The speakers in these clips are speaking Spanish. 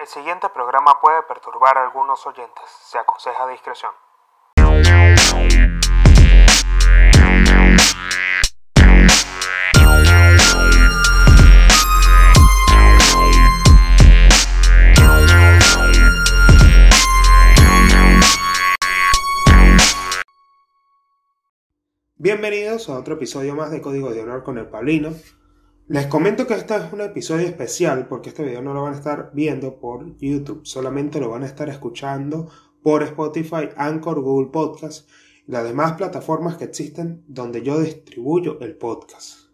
El siguiente programa puede perturbar a algunos oyentes. Se aconseja discreción. Bienvenidos a otro episodio más de Código de Honor con el Pablino. Les comento que este es un episodio especial porque este video no lo van a estar viendo por YouTube, solamente lo van a estar escuchando por Spotify, Anchor, Google Podcast y las demás plataformas que existen donde yo distribuyo el podcast.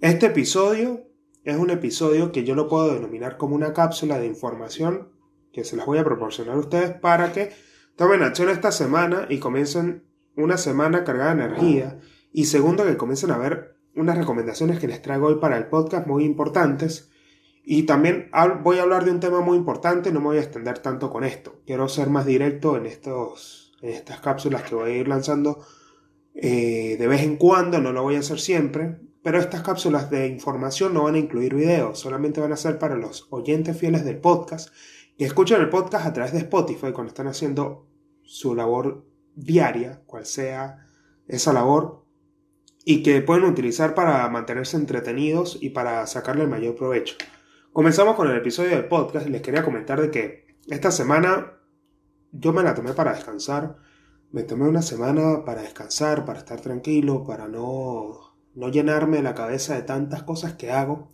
Este episodio es un episodio que yo lo puedo denominar como una cápsula de información que se las voy a proporcionar a ustedes para que tomen acción esta semana y comiencen una semana cargada de energía y segundo que comiencen a ver unas recomendaciones que les traigo hoy para el podcast muy importantes. Y también voy a hablar de un tema muy importante, no me voy a extender tanto con esto. Quiero ser más directo en, estos, en estas cápsulas que voy a ir lanzando eh, de vez en cuando, no lo voy a hacer siempre. Pero estas cápsulas de información no van a incluir videos, solamente van a ser para los oyentes fieles del podcast que escuchan el podcast a través de Spotify cuando están haciendo su labor diaria, cual sea esa labor, y que pueden utilizar para mantenerse entretenidos y para sacarle el mayor provecho. Comenzamos con el episodio del podcast y les quería comentar de que esta semana yo me la tomé para descansar. Me tomé una semana para descansar, para estar tranquilo, para no, no llenarme la cabeza de tantas cosas que hago.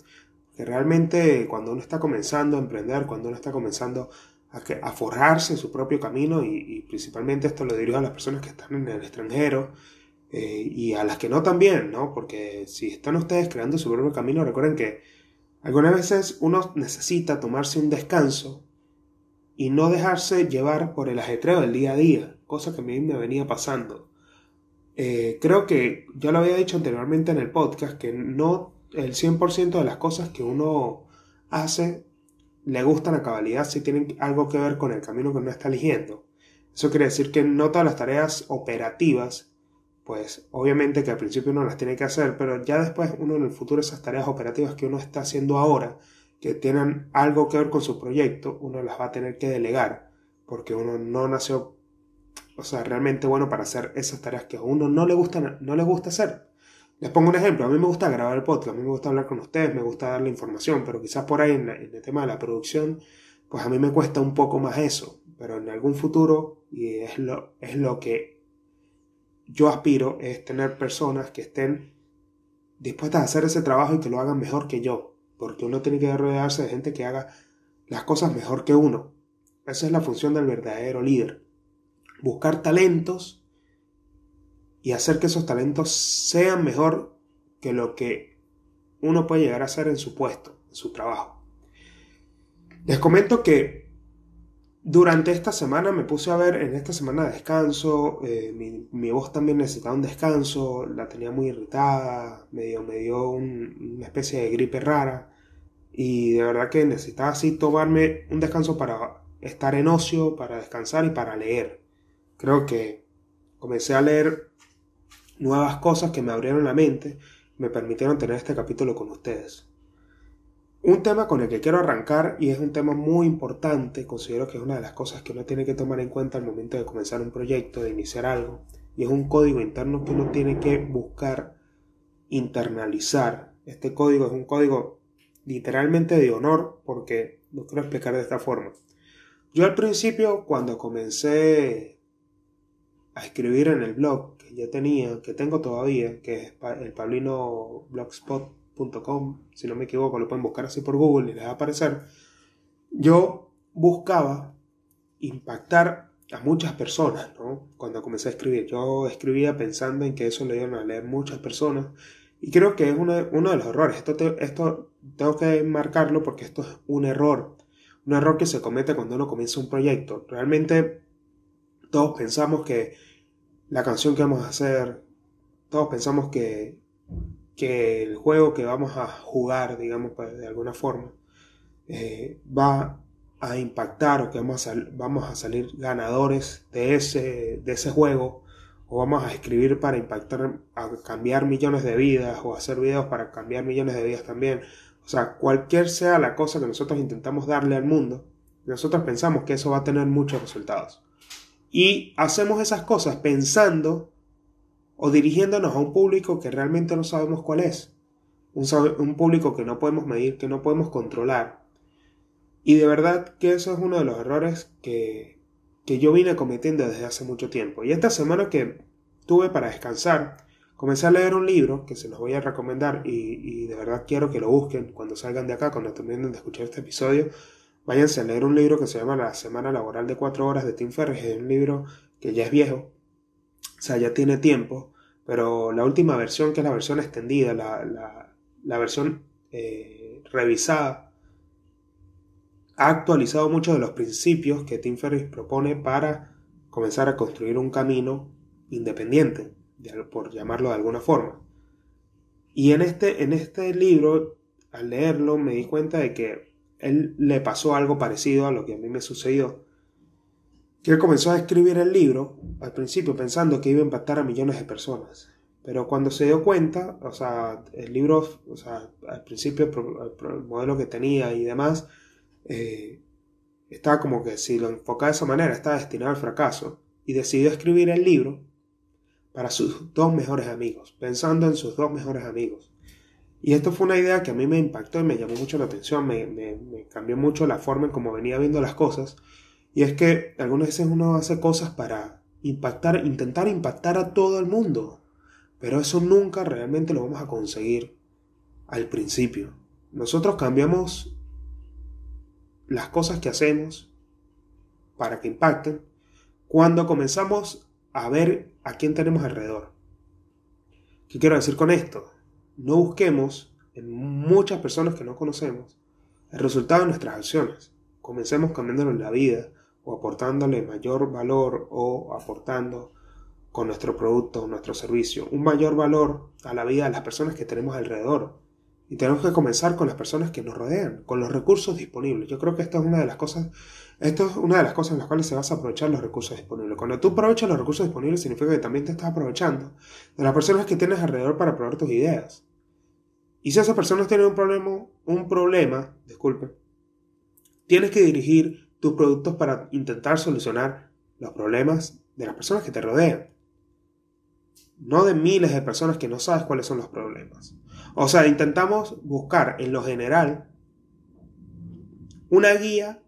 Que realmente cuando uno está comenzando a emprender, cuando uno está comenzando a, a forjarse su propio camino, y, y principalmente esto lo dirijo a las personas que están en el extranjero, eh, y a las que no también, ¿no? Porque si están ustedes creando su propio camino, recuerden que algunas veces uno necesita tomarse un descanso y no dejarse llevar por el ajetreo del día a día, cosa que a mí me venía pasando. Eh, creo que ya lo había dicho anteriormente en el podcast, que no el 100% de las cosas que uno hace le gustan a cabalidad si tienen algo que ver con el camino que uno está eligiendo. Eso quiere decir que no todas las tareas operativas pues obviamente que al principio uno las tiene que hacer, pero ya después uno en el futuro esas tareas operativas que uno está haciendo ahora, que tienen algo que ver con su proyecto, uno las va a tener que delegar, porque uno no nació, o sea, realmente bueno para hacer esas tareas que a uno no le gusta, no le gusta hacer. Les pongo un ejemplo, a mí me gusta grabar el podcast, a mí me gusta hablar con ustedes, me gusta darle información, pero quizás por ahí en el tema de la producción, pues a mí me cuesta un poco más eso, pero en algún futuro, y es lo, es lo que yo aspiro es tener personas que estén dispuestas a hacer ese trabajo y que lo hagan mejor que yo, porque uno tiene que rodearse de gente que haga las cosas mejor que uno. Esa es la función del verdadero líder. Buscar talentos y hacer que esos talentos sean mejor que lo que uno puede llegar a hacer en su puesto, en su trabajo. Les comento que durante esta semana me puse a ver, en esta semana de descanso, eh, mi, voz también necesitaba un descanso, la tenía muy irritada, me dio, me dio una especie de gripe rara y de verdad que necesitaba así tomarme un descanso para estar en ocio, para descansar y para leer. Creo que comencé a leer nuevas cosas que me abrieron la mente, me permitieron tener este capítulo con ustedes. Un tema con el que quiero arrancar y es un tema muy importante, considero que es una de las cosas que uno tiene que tomar en cuenta al momento de comenzar un proyecto, de iniciar algo, y es un código interno que uno tiene que buscar internalizar. Este código es un código literalmente de honor porque lo quiero explicar de esta forma. Yo al principio, cuando comencé a escribir en el blog que ya tenía, que tengo todavía, que es el Pablino Blogspot, si no me equivoco, lo pueden buscar así por Google y les va a aparecer. Yo buscaba impactar a muchas personas, ¿no? Cuando comencé a escribir, yo escribía pensando en que eso le iban a leer muchas personas y creo que es uno, uno de los errores. Esto, esto tengo que marcarlo porque esto es un error, un error que se comete cuando uno comienza un proyecto. Realmente todos pensamos que la canción que vamos a hacer, todos pensamos que que el juego que vamos a jugar, digamos, pues, de alguna forma, eh, va a impactar o que vamos a, vamos a salir ganadores de ese, de ese juego o vamos a escribir para impactar, a cambiar millones de vidas o hacer videos para cambiar millones de vidas también O sea, cualquier sea la cosa que nosotros intentamos darle al mundo, nosotros pensamos que eso va a tener muchos resultados. Y hacemos esas cosas pensando o dirigiéndonos a un público que realmente no sabemos cuál es. Un, público que no podemos medir, que no podemos controlar. Y de verdad que eso es uno de los errores que, que yo vine cometiendo desde hace mucho tiempo. Y esta semana que tuve para descansar, comencé a leer un libro que se los voy a recomendar y, de verdad quiero que lo busquen cuando salgan de acá, cuando terminen de escuchar este episodio. Váyanse a leer un libro que se llama La Semana Laboral de Cuatro Horas de Tim Ferriss. Es un libro que ya es viejo, sea, ya tiene tiempo, pero la última versión, que es la versión extendida, la, versión eh, revisada, ha actualizado muchos de los principios que Tim Ferriss propone para comenzar a construir un camino independiente, por llamarlo de alguna forma. Y en este, en este libro, al leerlo, me di cuenta de que él le pasó algo parecido a lo que a mí me sucedió. Él comenzó a escribir el libro al principio pensando que iba a impactar a millones de personas. Pero cuando se dio cuenta, o sea, el libro, o sea, al principio el, modelo que tenía y demás, eh, estaba como que si lo enfocaba de esa manera, estaba destinado al fracaso. Y decidió escribir el libro para sus dos mejores amigos, pensando en sus dos mejores amigos. Y esto fue una idea que a mí me impactó y me llamó mucho la atención, me, cambió mucho la forma en cómo venía viendo las cosas. Y es que algunas veces uno hace cosas para impactar, intentar impactar a todo el mundo. Pero eso nunca realmente lo vamos a conseguir al principio. Nosotros cambiamos las cosas que hacemos para que impacten cuando comenzamos a ver a quién tenemos alrededor. ¿Qué quiero decir con esto? No busquemos en muchas personas que no conocemos el resultado de nuestras acciones. Comencemos cambiándole la vida o aportándole mayor valor o aportando con nuestro producto nuestro servicio un mayor valor a la vida de las personas que tenemos alrededor. Y tenemos que comenzar con las personas que nos rodean, con los recursos disponibles. Yo creo que esta es una de las cosas esto es una de las cosas en las cuales se vas a aprovechar los recursos disponibles. Cuando tú aprovechas los recursos disponibles significa que también te estás aprovechando de las personas que tienes alrededor para probar tus ideas. Y si esas personas tienen un problema, un problema, disculpe, tienes que dirigir tus productos para intentar solucionar los problemas de las personas que te rodean. No de miles de personas que no sabes cuáles son los problemas. O sea, intentamos buscar en lo general una guía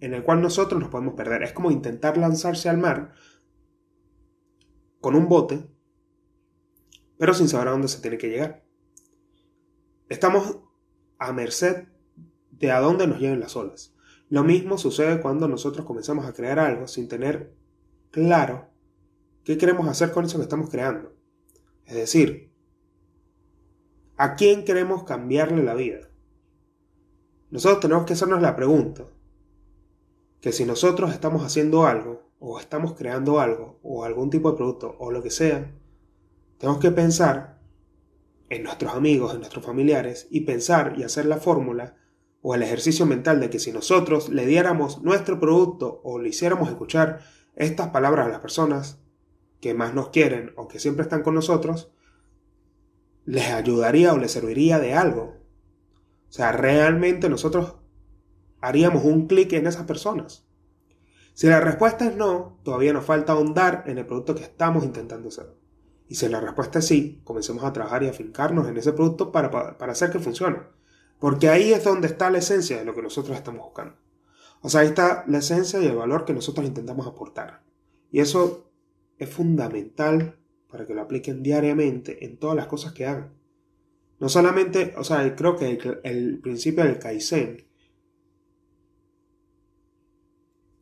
en el cual nosotros nos podemos perder. Es como intentar lanzarse al mar con un bote, pero sin saber a dónde se tiene que llegar. Estamos a merced de a dónde nos lleven las olas. Lo mismo sucede cuando nosotros comenzamos a crear algo sin tener claro qué queremos hacer con eso que estamos creando. Es decir, ¿a quién queremos cambiarle la vida? Nosotros tenemos que hacernos la pregunta, que si nosotros estamos haciendo algo, o estamos creando algo, o algún tipo de producto, o lo que sea, tenemos que pensar en nuestros amigos, en nuestros familiares, y pensar y hacer la fórmula o el ejercicio mental de que si nosotros le diéramos nuestro producto o le hiciéramos escuchar estas palabras a las personas que más nos quieren o que siempre están con nosotros, les ayudaría o les serviría de algo. O sea, realmente nosotros haríamos un clic en esas personas? Si la respuesta es no, todavía nos falta ahondar en el producto que estamos intentando hacer. Y si la respuesta es sí, comencemos a trabajar y a afincarnos en ese producto para, para hacer que funcione. Porque ahí es donde está la esencia de lo que nosotros estamos buscando. O sea, ahí está la esencia y el valor que nosotros intentamos aportar. Y eso es fundamental para que lo apliquen diariamente en todas las cosas que hagan. No solamente, o sea, creo que el, principio del Kaizen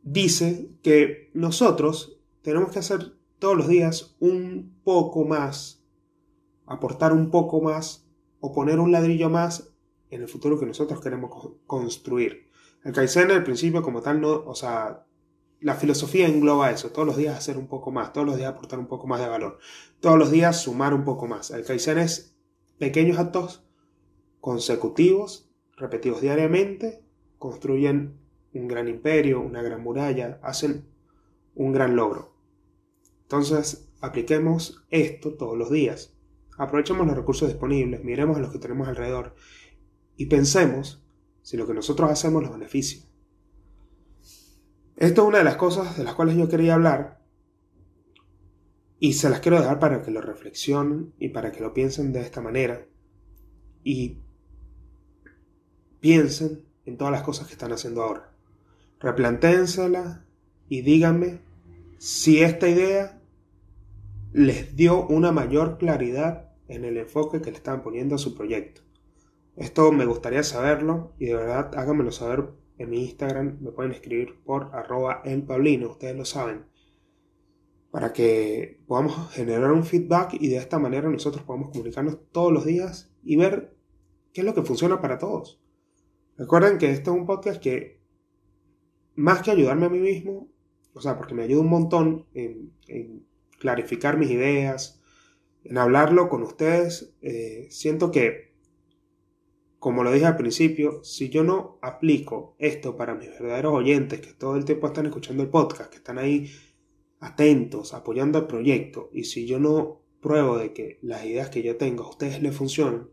dice que nosotros tenemos que hacer todos los días un poco más, aportar un poco más o poner un ladrillo más en el futuro que nosotros queremos construir. El Kaizen al principio como tal no, o sea, la filosofía engloba eso, todos los días hacer un poco más, todos los días aportar un poco más de valor, todos los días sumar un poco más. El Kaizen es pequeños actos consecutivos, repetidos diariamente, construyen un gran imperio, una gran muralla, hacen un gran logro. Entonces, apliquemos esto todos los días. Aprovechemos los recursos disponibles, miremos a los que tenemos alrededor y pensemos si lo que nosotros hacemos los beneficia. Esto es una de las cosas de las cuales yo quería hablar y se las quiero dejar para que lo reflexionen y para que lo piensen de esta manera y piensen en todas las cosas que están haciendo ahora. Replantéensela y díganme si esta idea les dio una mayor claridad en el enfoque que le están poniendo a su proyecto. Esto me gustaría saberlo y de verdad háganmelo saber en mi Instagram. Me pueden escribir por arroba el ustedes lo saben. Para que podamos generar un feedback y de esta manera nosotros podamos comunicarnos todos los días y ver qué es lo que funciona para todos. Recuerden que este es un podcast que, más que ayudarme a mí mismo, o sea, porque me ayuda un montón en, clarificar mis ideas, en hablarlo con ustedes, eh, siento que como lo dije al principio, si yo no aplico esto para mis verdaderos oyentes que todo el tiempo están escuchando el podcast, que están ahí atentos, apoyando el proyecto, y si yo no pruebo de que las ideas que yo tengo a ustedes les funcionan,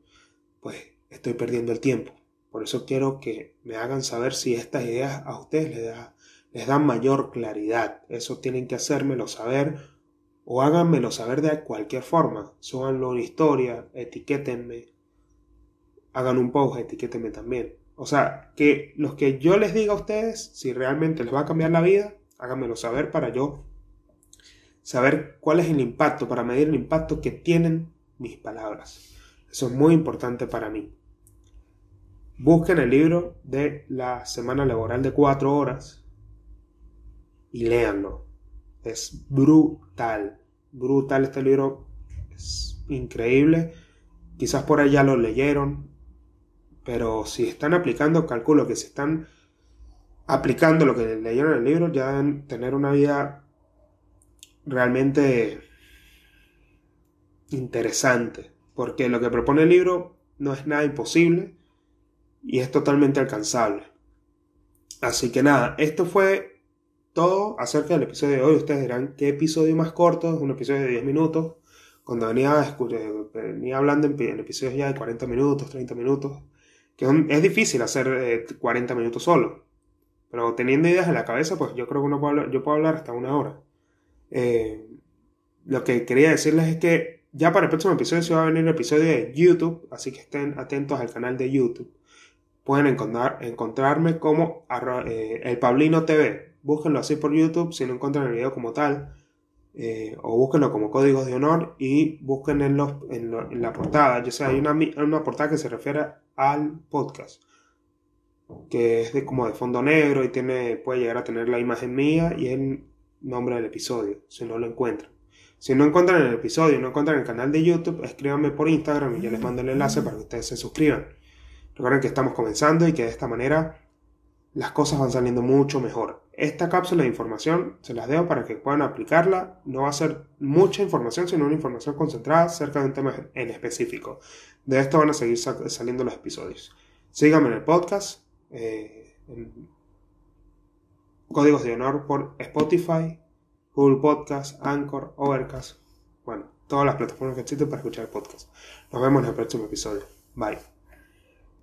pues estoy perdiendo el tiempo. Por eso quiero que me hagan saber si estas ideas a ustedes les, les dan mayor claridad. Eso tienen que hacérmelo saber o háganmelo saber de cualquier forma. Súbanlo en historia, etiquétenme, hagan un post, etiquétenme también. O sea, que los que yo les diga a ustedes, si realmente les va a cambiar la vida, háganmelo saber para yo saber cuál es el impacto, para medir el impacto que tienen mis palabras. Eso es muy importante para mí. Busquen el libro de la semana laboral de cuatro horas y léanlo. Es brutal, brutal este libro, es increíble. Quizás por ahí ya lo leyeron, pero si están aplicando, calculo que si están aplicando lo que leyeron en el libro, ya deben tener una vida realmente interesante. Porque lo que propone el libro no es nada imposible y es totalmente alcanzable. Así que nada, esto fue todo acerca del episodio de hoy. Ustedes dirán, ¿qué episodio más corto? Es un episodio de 10 minutos. Cuando venía, venía hablando en episodios ya de 40 minutos, 30 minutos es difícil hacer 40 eh, minutos solo. Pero teniendo ideas en la cabeza, pues yo creo que uno puede hablar, yo puedo hablar hasta una hora. Eh, lo que quería decirles es que ya para el próximo episodio se va a venir el episodio de YouTube, así que estén atentos al canal de YouTube. Pueden encontrar, encontrarme como eh, el Pablino TV. Búsquenlo así por YouTube si no encuentran el video como tal. O búsquenlo como códigos de honor y busquen en, los, en, la portada. Yo sé, hay una, una portada que se refiere al podcast que es de como de fondo negro y tiene puede llegar a tener la imagen mía y el nombre del episodio si no lo encuentran. Si no encuentran el episodio no encuentran el canal de YouTube escríbanme por Instagram y yo les mando el enlace para que ustedes se suscriban. Recuerden que estamos comenzando y que de esta manera las cosas van saliendo mucho mejor esta cápsula de información se las dejo para que puedan aplicarla no va a ser mucha información sino una información concentrada acerca de un tema en específico de esto van a seguir saliendo los episodios. Síganme en el podcast, eh, Códigos de Honor por Spotify, Google Podcast, Anchor, Overcast, bueno, todas las plataformas que existen para escuchar el podcast. Nos vemos en el próximo episodio. Bye.